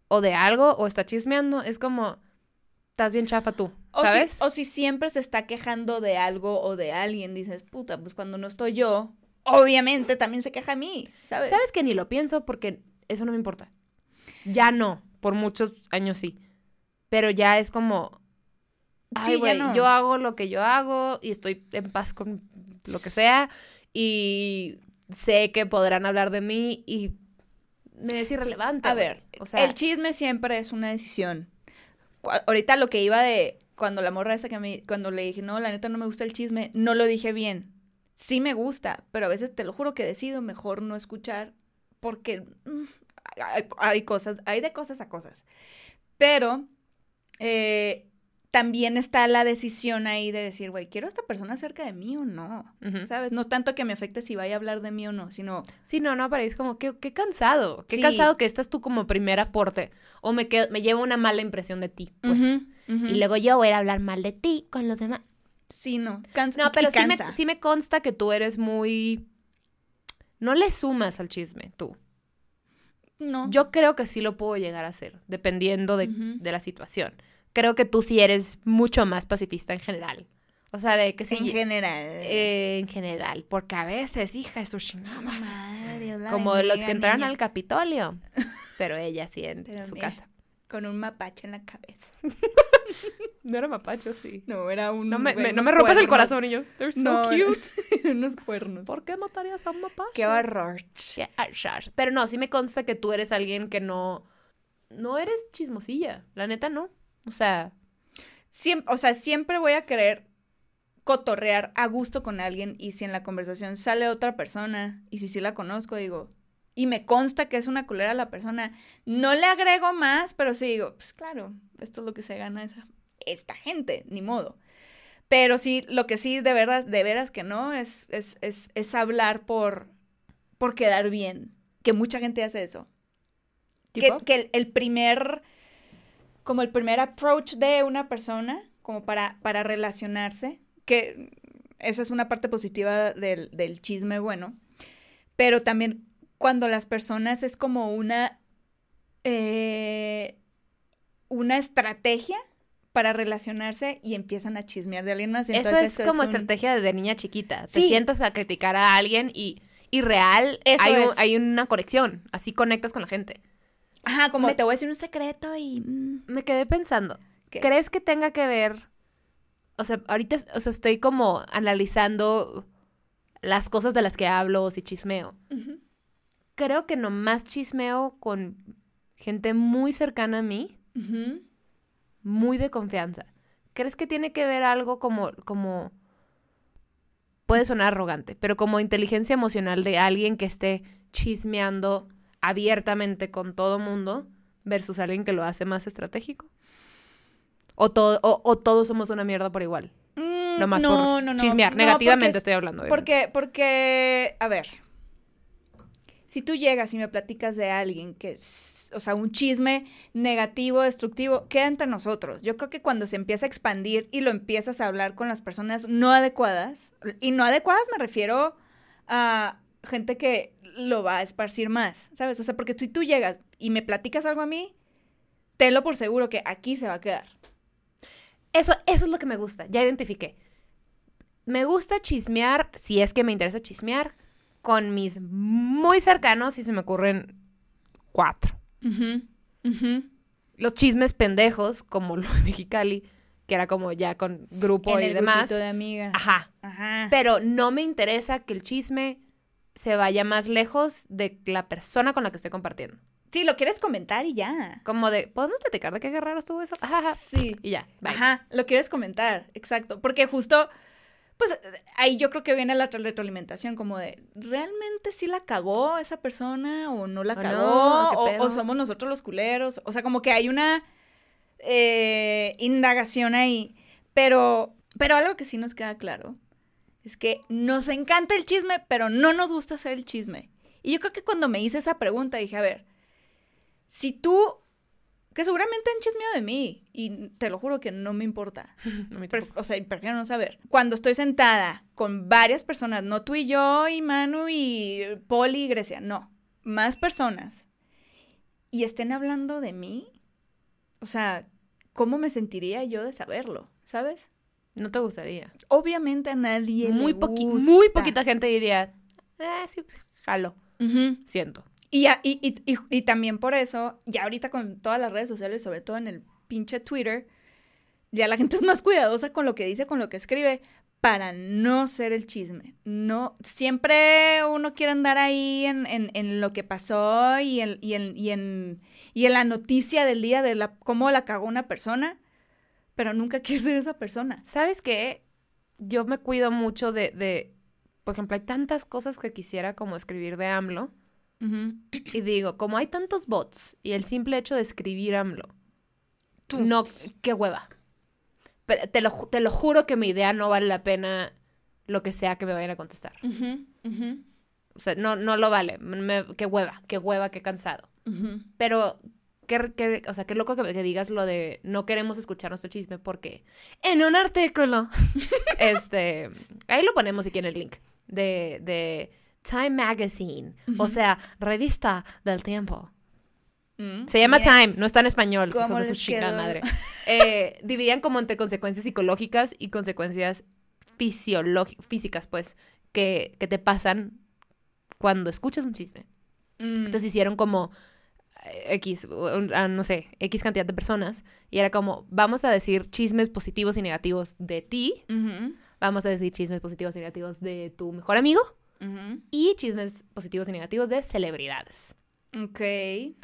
o de algo o está chismeando, es como, estás bien chafa tú, O ¿sabes? Si, o si siempre se está quejando de algo o de alguien, dices, puta, pues cuando no estoy yo, obviamente también se queja a mí, ¿sabes? ¿Sabes que ni lo pienso porque eso no me importa? Ya no, por muchos años sí. Pero ya es como, ay, Sí, ya güey, no. yo hago lo que yo hago y estoy en paz con lo que sea y sé que podrán hablar de mí y me es irrelevante. A ver, o sea, el chisme siempre es una decisión. Ahorita lo que iba de cuando la morra esa que me, cuando le dije, no, la neta no me gusta el chisme, no lo dije bien. Sí me gusta, pero a veces te lo juro que decido mejor no escuchar porque mm, hay, hay cosas, hay de cosas a cosas. Pero eh, también está la decisión ahí de decir, güey, ¿quiero a esta persona cerca de mí o no? ¿Sabes? No tanto que me afecte si vaya a hablar de mí o no, sino Sí, no, no, pero es como, qué, qué cansado. Qué Sí. cansado que estás tú como primer aporte. O me, quedo- me llevo una mala impresión de ti, pues. Y luego yo voy a hablar mal de ti con los demás. Sí, no, cansa. No, pero y sí me, sí me consta que tú eres muy... No le sumas al chisme, tú. No. Yo creo que sí lo puedo llegar a hacer, dependiendo de, de la situación. Creo que tú sí eres mucho más pacifista en general. O sea, de que sí... en general. eh, en general, porque a veces, hija, es su chingada. madre. Dios la Como los bendiga, que entraron niña, al Capitolio. Pero ella sí en Pero su mira. casa. Con un mapache en la cabeza. [LAUGHS] No era mapacho, sí. No, era un. No me, me- no me rompas el corazón, y yo. They're so No, [LAUGHS] cute. unos cuernos. ¿Por qué matarías a un mapacho? Qué horror. Qué horror. Pero no, sí me consta que tú eres alguien que no. No eres chismosilla. La neta, no. O sea, Siempre, o sea, siempre voy a querer cotorrear a gusto con alguien y si en la conversación sale otra persona y si sí la conozco, digo, y me consta que es una culera la persona, no le agrego más, pero sí digo, pues claro, esto es lo que se gana esa, esta gente, ni modo. Pero sí, lo que sí, de verdad, de veras que no, es, es, es, es hablar por, por quedar bien. Que mucha gente hace eso. Que, que el, el primer, como el primer approach de una persona, como para, para relacionarse, que esa es una parte positiva del, del chisme bueno, pero también cuando las personas es como una, eh, una estrategia para relacionarse y empiezan a chismear de alguien más. y Eso entonces es como un- estrategia de niña chiquita. Te sientas a criticar a alguien y, y real Eso hay, es. hay una conexión. Así conectas con la gente. Ajá, como Me- te voy a decir un secreto y... mm, Me quedé pensando. ¿Qué? ¿Crees que tenga que ver? O sea, ahorita o sea, estoy como analizando las cosas de las que hablo o si chismeo. Creo que nomás chismeo con gente muy cercana a mí, muy de confianza. ¿Crees que tiene que ver algo como, como, puede sonar arrogante, pero como inteligencia emocional de alguien que esté chismeando abiertamente con todo mundo versus alguien que lo hace más estratégico? ¿O, todo, o, o todos somos una mierda por igual? Mm, Nomás no, por no, no. chismear. Negativamente estoy hablando. obviamente. Porque, porque, a ver, si tú llegas y me platicas de alguien que es, o sea, un chisme negativo, destructivo, queda entre nosotros. Yo creo que cuando se empieza a expandir y lo empiezas a hablar con las personas no adecuadas, y no adecuadas me refiero a gente que lo va a esparcir más, ¿sabes? O sea, porque si tú llegas y me platicas algo a mí, tenlo por seguro que aquí se va a quedar. Eso, eso es lo que me gusta. Ya identifiqué. Me gusta chismear, si es que me interesa chismear, con mis muy cercanos, y se me ocurren cuatro. Los chismes pendejos, como lo de Mexicali, que era como ya con grupo En y el demás. de amigas. Ajá. Ajá. Pero no me interesa que el chisme se vaya más lejos de la persona con la que estoy compartiendo. Sí, lo quieres comentar y ya. Como de, ¿podemos platicar de qué raro estuvo eso? Ajá, ajá. Sí. Y ya, bye. Ajá, lo quieres comentar, exacto. Porque justo, pues ahí yo creo que viene la retroalimentación, como de, ¿realmente sí la cagó esa persona o no la O cagó? o somos nosotros los culeros? O sea, como que hay una eh, indagación ahí. Pero, pero algo que sí nos queda claro es que nos encanta el chisme, pero no nos gusta hacer el chisme. Y yo creo que cuando me hice esa pregunta dije, a ver, si tú, que seguramente han chismeado de mí, y te lo juro que no me importa, [LAUGHS] No me o sea, prefiero no saber. Cuando estoy sentada con varias personas, no tú y yo, y Manu, y Poli, y Grecia, no, más personas, y estén hablando de mí, o sea, ¿cómo me sentiría yo de saberlo? ¿Sabes? No te gustaría. Obviamente a nadie Muy, le poqui- gusta. muy poquita gente diría, eh, sí, jalo. Siento. Y, ya- y, y, y, y también por eso, ya ahorita con todas las redes sociales, sobre todo en el pinche Twitter, ya la gente es más cuidadosa con lo que dice, con lo que escribe, para no ser el chisme. No, siempre uno quiere andar ahí en, en, en lo que pasó y en, y, en, y, en, y en la noticia del día de la, cómo la cagó una persona, pero nunca [LAUGHS] quiere ser esa persona. ¿Sabes qué? Yo me cuido mucho de, de, por ejemplo, hay tantas cosas que quisiera como escribir de AMLO. Y digo, como hay tantos bots y el simple hecho de escribir AMLO, Tú. no, qué hueva. Pero te lo, te lo juro que mi idea no vale la pena lo que sea que me vayan a contestar. O sea, no, no lo vale. Me- qué hueva, qué hueva, qué cansado. Pero, qué, qué- o sea, qué loco que, que digas lo de no queremos escuchar nuestro chisme porque en un artículo, [LAUGHS] este, ahí lo ponemos si quieren el link, de, de Time Magazine, o sea, revista del tiempo. Mm. Se llama Time, no está en español, ¿Cómo hijos de su quedó? madre. [LAUGHS] Eh, dividían como entre consecuencias psicológicas y consecuencias físicas, pues, que, que te pasan cuando escuchas un chisme. mm, Entonces hicieron como X, ah, no sé, X cantidad de personas. Y era como, vamos a decir chismes positivos y negativos de ti. Vamos a decir chismes positivos y negativos de tu mejor amigo. Y chismes positivos y negativos de celebridades. Ok.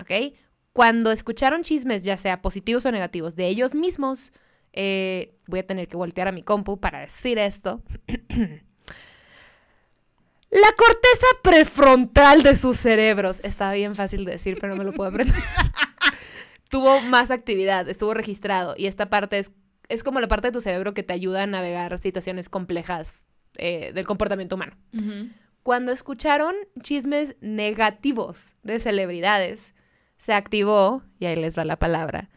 ¿Ok? Cuando escucharon chismes, ya sea positivos o negativos, de ellos mismos, eh, voy a tener que voltear a mi compu para decir esto. [CLEARS THROAT] La corteza prefrontal de sus cerebros. Está bien fácil de decir, pero no me lo puedo aprender. [LAUGHS] Tuvo más actividad, estuvo registrado. Y esta parte es, es como la parte de tu cerebro que te ayuda a navegar situaciones complejas eh, del comportamiento humano. Cuando escucharon chismes negativos de celebridades, se activó, y ahí les va la palabra,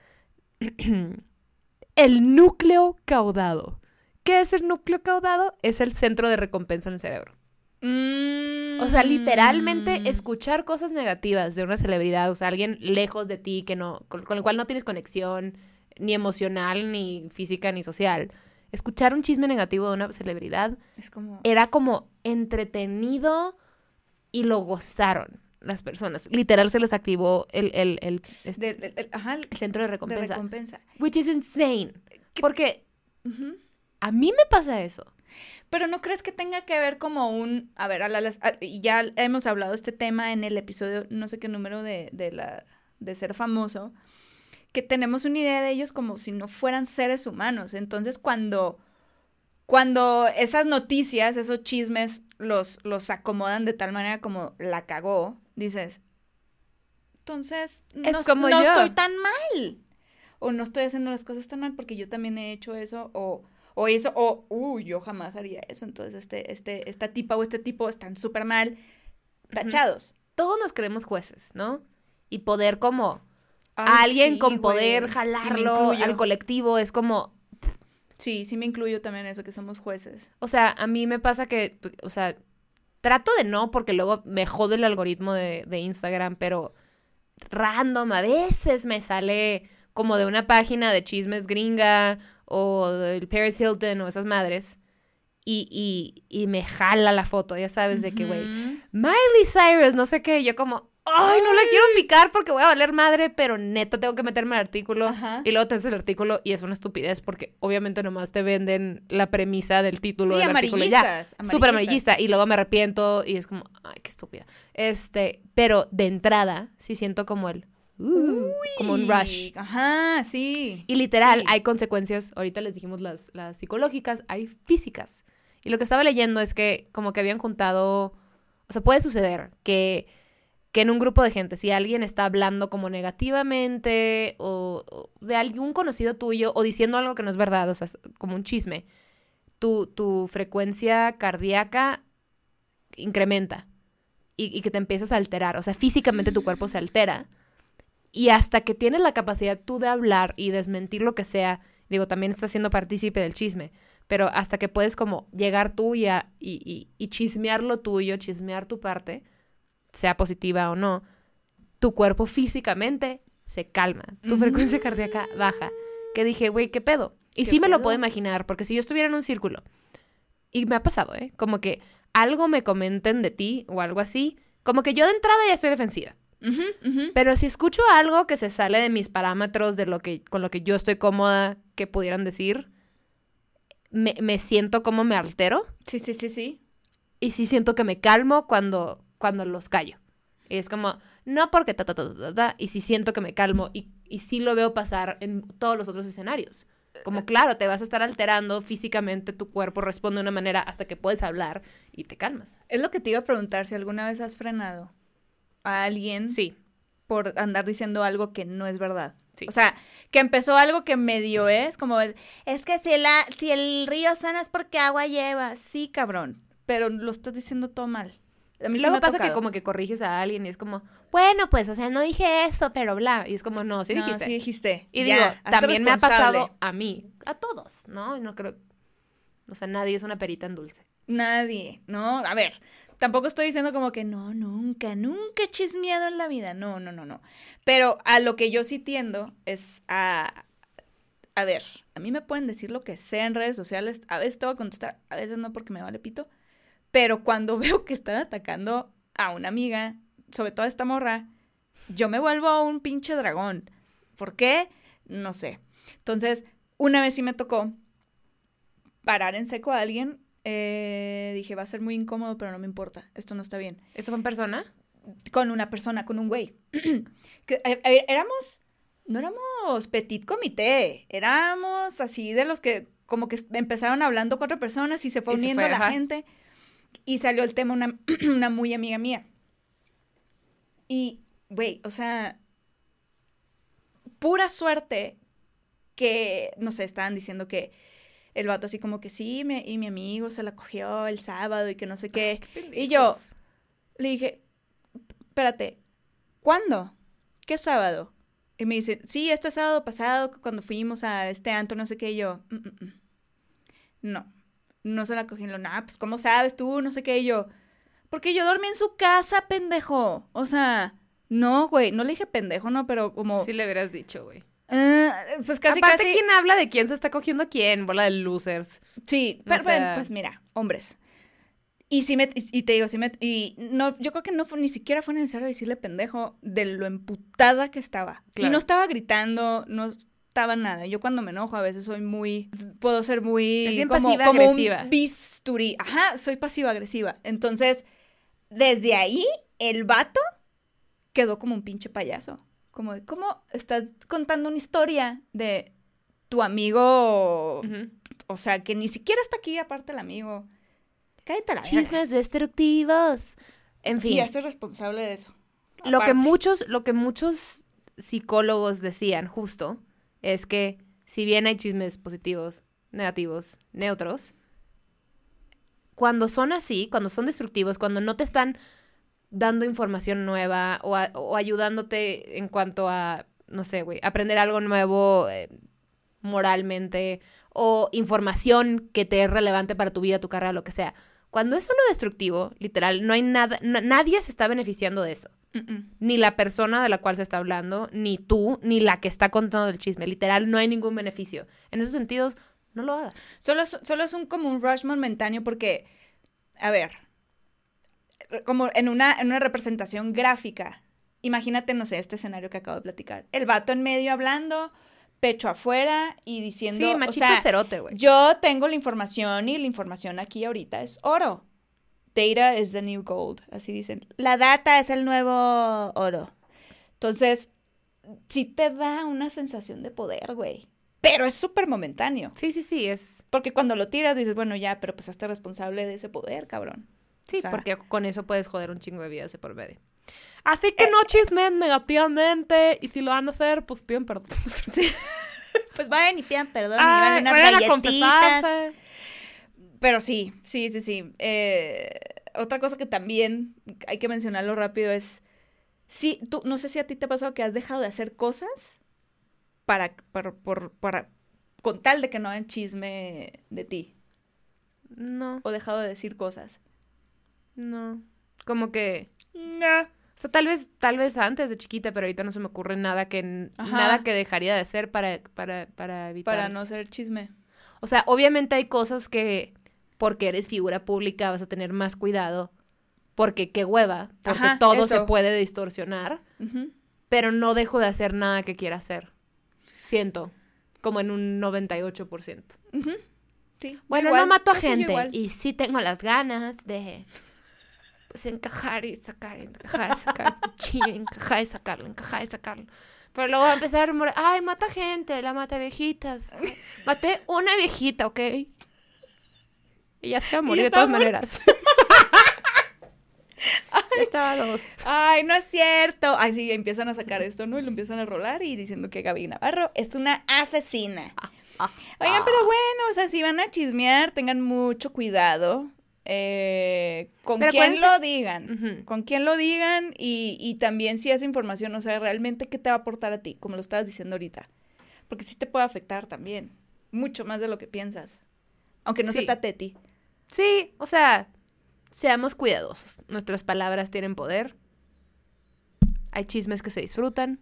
[CLEARS THROAT] el núcleo caudado. ¿Qué es el núcleo caudado? Es el centro de recompensa en el cerebro. O sea, literalmente Mm. escuchar cosas negativas de una celebridad, o sea, alguien lejos de ti que no, con, con el cual no tienes conexión ni emocional, ni física, ni social. Escuchar un chisme negativo de una celebridad Es como. era como entretenido y lo gozaron las personas. Literal se les activó el, el, el- este, de- de- de- ajá, el centro de de recompensa. recompensa. which is insane. Porque a mí me pasa eso. Pero no crees que tenga que ver como un, a ver, a la- a- ya hemos hablado de este tema en el episodio, no sé qué número de, de la de ser famoso, que tenemos una idea de ellos como si no fueran seres humanos. Entonces, cuando cuando esas noticias, esos chismes los los acomodan de tal manera como la cagó, dices, entonces Es no, como no yo. estoy tan mal. O no estoy haciendo las cosas tan mal porque yo también he hecho eso o o eso, o, uy, yo jamás haría eso. Entonces, este, este, esta tipa o este tipo están súper mal tachados. Todos nos creemos jueces, ¿no? Y poder como Ay, a alguien sí, con poder güey. Jalarlo al colectivo es como, Sí, sí me incluyo también en eso, que somos jueces. o sea, a mí me pasa que, o sea, trato de no porque luego me jode el algoritmo de, de Instagram, pero random a veces me sale como de una página de chismes gringa o del Paris Hilton o esas madres y, y, y me jala la foto, ya sabes, de que, güey. Miley Cyrus, no sé qué, yo como, ay, no la quiero picar porque voy a valer madre, pero neta tengo que meterme al artículo. Ajá. Y luego te haces el artículo y es una estupidez porque obviamente nomás te venden la premisa del título Sí, del artículo y ya. amarillistas. Súper amarillista. Y luego me arrepiento y es como, ay, qué estúpida. Este, pero de entrada sí siento como el, uh, como un rush. Ajá, sí. Y literal, Sí. hay consecuencias, ahorita les dijimos las, las psicológicas, hay físicas. Y lo que estaba leyendo es que como que habían juntado, o sea, puede suceder que, que en un grupo de gente, si alguien está hablando como negativamente o, o de algún conocido tuyo o diciendo algo que no es verdad, o sea, como un chisme, tu, tu frecuencia cardíaca incrementa y, y que te empiezas a alterar, o sea, físicamente tu cuerpo se altera. Y hasta que tienes la capacidad tú de hablar y desmentir lo que sea, digo, también estás siendo partícipe del chisme, pero hasta que puedes como llegar tú y, a- y, y- y chismear lo tuyo, chismear tu parte, sea positiva o no, tu cuerpo físicamente se calma, tu frecuencia cardíaca baja. Que dije, güey, ¿qué pedo? Y ¿Qué sí me lo puedo imaginar, porque si yo estuviera en un círculo, y me ha pasado, ¿eh? Como que algo me comenten de ti o algo así, como que yo de entrada ya estoy defensiva. Pero si escucho algo que se sale de mis parámetros, de lo que, con lo que yo estoy cómoda, que pudieran decir, me, me siento como me altero Sí, sí, sí, sí. y sí siento que me calmo cuando, cuando los callo. Y es como, no porque ta, ta, ta, ta, ta, ta, y sí siento que me calmo y, y sí lo veo pasar en todos los otros escenarios. Como, claro, te vas a estar alterando físicamente, tu cuerpo responde de una manera hasta que puedes hablar y te calmas. Es lo que te iba a preguntar, si alguna vez has frenado a alguien Sí, por andar diciendo algo que no es verdad. Sí. O sea, que empezó algo que medio es, como, es que si, la, si el río suena es porque agua lleva. Sí, cabrón, pero lo estás diciendo todo mal. A mí sí me Luego ha pasa que como que corriges a alguien y es como, bueno, pues, o sea, no dije eso, pero bla. Y es como, no, sí No, dijiste. sí dijiste. y Ya, digo, también me ha pasado a mí, a todos, ¿no? Y No creo, o sea, nadie es una perita en dulce. Nadie, ¿no? A ver, tampoco estoy diciendo como que no, nunca, nunca he chismeado en la vida. No, no, no, no. Pero a lo que yo sí tiendo es a... A ver, a mí me pueden decir lo que sea en redes sociales. A veces te voy a contestar, a veces no porque me vale pito. Pero cuando [LAUGHS] veo que están atacando a una amiga, sobre todo a esta morra, yo me vuelvo un pinche dragón. ¿Por qué? No sé. Entonces, una vez sí me tocó parar en seco a alguien. Eh, dije, va a ser muy incómodo, pero no me importa. Esto no está bien. ¿Eso fue en persona? Con una persona, con un güey. [CLEARS THROAT] que, eh, eh, éramos, no éramos petit comité, éramos así de los que como que empezaron hablando cuatro personas y se fue Y se uniendo fue, la ajá. gente. Y salió el tema una, [CLEARS THROAT] una muy amiga mía. Y, güey, o sea, pura suerte que, no sé, estaban diciendo que el vato así como que sí, me, y mi amigo se la cogió el sábado y que no sé qué. y yo le dije, espérate, ¿cuándo? ¿Qué sábado? Y me dice, sí, este sábado pasado, cuando fuimos a este antro, no sé qué, y yo, "Mm, mm, mm". no, no se la cogí. Y lo, nah, pues, ¿cómo sabes tú? No sé qué, y yo, porque yo dormí en su casa, pendejo. O sea, no, güey, no le dije pendejo, no, pero como, Sí le hubieras dicho, güey. Ah, pues casi, Aparte, casi. ¿quién habla de quién se está cogiendo a quién? Bola de losers. Sí, O pero, sea- bueno, pues mira, hombres. Y sí me, y te digo, sí me, y no, yo creo que no fue, ni siquiera fue necesario decirle pendejo de lo emputada que estaba. Y Claro. no estaba gritando, no estaba nada. Yo cuando me enojo a veces soy muy, puedo ser muy como, pasiva como agresiva. un bisturí. Ajá, soy pasiva agresiva. Entonces, desde ahí, el vato quedó como un pinche payaso. Como de, ¿cómo estás contando una historia de tu amigo o sea, que ni siquiera está aquí aparte el amigo. Cállate la. Chismes destructivos. En fin. Y hazte responsable de eso. lo que muchos, lo que muchos psicólogos decían justo es que si bien hay chismes positivos, negativos, neutros, cuando son así, cuando son destructivos, cuando no te están dando información nueva o, a- o ayudándote en cuanto a, no sé, güey, aprender algo nuevo eh, moralmente o información que te es relevante para tu vida, tu carrera, lo que sea. Cuando es solo destructivo, literal, no hay nada, na- nadie se está beneficiando de eso ni la persona de la cual se está hablando, ni tú, ni la que está contando el chisme. Literal, no hay ningún beneficio. En esos sentidos, no lo hagas. Solo, solo es un como un rush momentáneo porque, a ver, como en una, en una representación gráfica, imagínate, no sé, este escenario que acabo de platicar. El vato en medio hablando, pecho afuera y diciendo, Sí, o machito sea, cerote, güey. yo tengo la información y la información aquí ahorita es oro. Data is the new gold, así dicen. La data es el nuevo oro. Entonces, sí te da una sensación de poder, güey. Pero es súper momentáneo. Sí, sí, sí, es... Porque cuando lo tiras dices, bueno, ya, pero pues hazte responsable de ese poder, cabrón. Sí, O sea- porque con eso puedes joder un chingo de vidas de por medio. Así que no chismen negativamente y si lo van a hacer, pues pidan perdón. [LAUGHS] [LAUGHS] Pues vayan y pidan perdón y Ay, unas vayan a galletitas. confesarse. Pero sí, sí, sí, sí. Eh, otra cosa que también hay que mencionarlo rápido es, sí, tú, no sé si a ti te ha pasado que has dejado de hacer cosas para, para, por- para, con tal de que no hagan chisme de ti, No, o dejado de decir cosas. No. Como que... No. O sea, tal vez, tal vez antes de chiquita, pero ahorita no se me ocurre nada que, Ajá. nada que dejaría de hacer para, para, para evitar. Para no ser chisme. O sea, obviamente hay cosas que porque eres figura pública vas a tener más cuidado. Porque qué hueva, porque Ajá, todo se puede distorsionar, pero no dejo de hacer nada que quiera hacer. Siento, como en un 98%. Ujú. Sí. Bueno, igual, no mato a gente y sí tengo las ganas de pues encajar y sacar, encajar y sacar, sí, encajar y sacarlo, encajar y sacarlo. Pero luego va a empezar a rumorar, ay, mata gente, la mata viejitas. [LAUGHS] Maté una viejita, ¿ok? Y ya se va a morir de todas maneras. [LAUGHS] Estaba dos. Ay, no es cierto. Ay, sí, empiezan a sacar esto, ¿no? Y lo empiezan a rolar y diciendo que Gaby Navarro es una asesina. Ah, Oigan, pero bueno, o sea, si van a chismear, tengan mucho cuidado. Eh, con Pero quién lo digan. Con quién lo digan y, y también si esa información, o sea, realmente qué te va a aportar a ti, como lo estabas diciendo ahorita. Porque sí te puede afectar también. Mucho más de lo que piensas. Aunque no se trate de ti. Sí, o sea, seamos cuidadosos. Nuestras palabras tienen poder. Hay chismes que se disfrutan.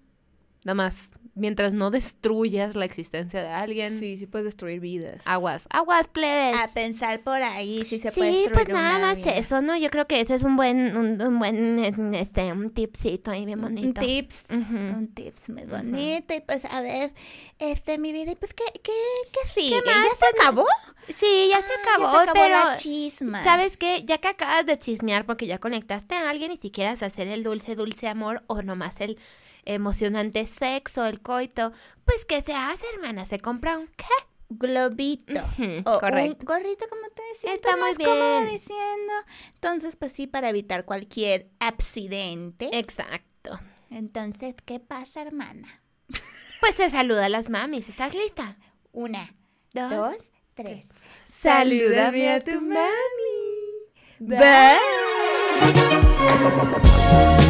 Nada más, mientras no destruyas la existencia de alguien. Sí, sí puedes destruir vidas. Aguas, aguas, plebes. A pensar por ahí, si se puede Sí, pues nada una más vida. eso, ¿no? Yo creo que ese es un buen, un, un buen, este, un tipcito ahí bien Un bonito. tips. Ujú. Un tips muy bonito. Y pues, a ver, este, mi vida, y pues, ¿qué, qué, qué sigue? más? ¿Ya se acabó? Sí, ya se Ah, acabó, ya se acabó pero la chisma. ¿sabes qué? Ya que acabas de chismear porque ya conectaste a alguien y si quieres hacer el dulce, dulce amor o nomás el emocionante sexo, el coito, pues ¿qué se hace, hermana? Se compra un ¿qué? globito. O correcto. un gorrito, como te decía. Está muy bien. diciendo. Entonces, pues sí, para evitar cualquier accidente. Exacto. Entonces, ¿qué pasa, hermana? Pues se saluda a las mamis. ¿Estás lista? Una, Dos. dos, tres. Salúdame a tu mami. Bye.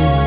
Bye.